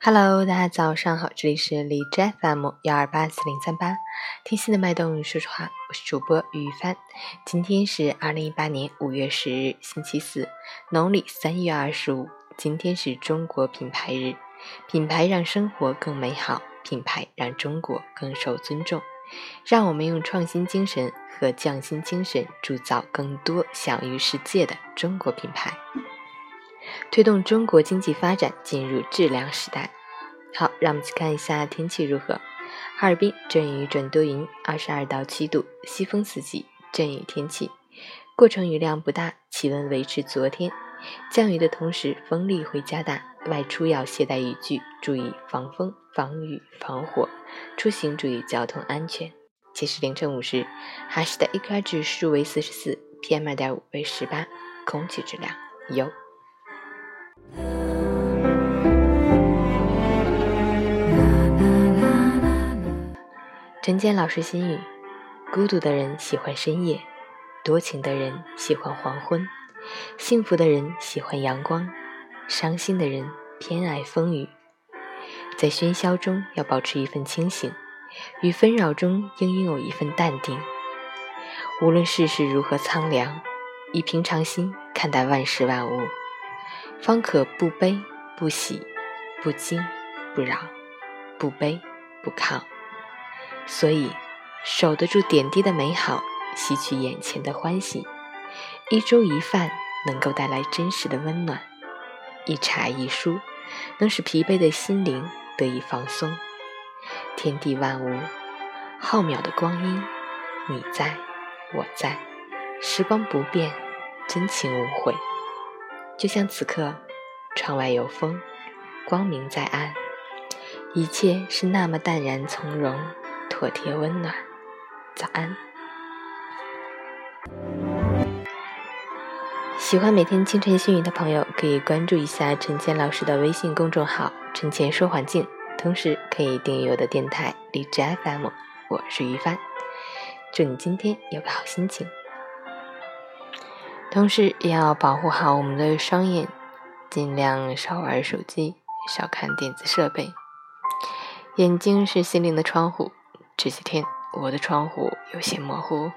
Hello，大家早上好，这里是荔枝 FM 幺二八四零三八，听心的脉动，说实话，我是主播于帆。今天是二零一八年五月十日，星期四，农历三月二十五。今天是中国品牌日，品牌让生活更美好，品牌让中国更受尊重。让我们用创新精神和匠心精神，铸造更多享誉世界的中国品牌。推动中国经济发展进入质量时代。好，让我们去看一下天气如何。哈尔滨阵雨转多云，二十二到七度，西风四级，阵雨天气，过程雨量不大，气温维持昨天。降雨的同时，风力会加大，外出要携带雨具，注意防风、防雨、防火。出行注意交通安全。截至凌晨五时，哈市的 AQI 指数为四十四，PM 二点五为十八，空气质量优。陈坚老师心语：孤独的人喜欢深夜，多情的人喜欢黄昏，幸福的人喜欢阳光，伤心的人偏爱风雨。在喧嚣中要保持一份清醒，与纷扰中应拥有一份淡定。无论世事如何苍凉，以平常心看待万事万物，方可不悲不喜，不惊不扰，不卑不亢。所以，守得住点滴的美好，吸取眼前的欢喜。一粥一饭能够带来真实的温暖，一茶一书能使疲惫的心灵得以放松。天地万物，浩渺的光阴，你在，我在，时光不变，真情无悔。就像此刻，窗外有风，光明在暗，一切是那么淡然从容。妥帖温暖，早安。喜欢每天清晨新语的朋友，可以关注一下陈谦老师的微信公众号“陈谦说环境”，同时可以订阅我的电台荔枝 FM。我是于帆，祝你今天有个好心情。同时也要保护好我们的双眼，尽量少玩手机，少看电子设备。眼睛是心灵的窗户。这几天我的窗户有些模糊。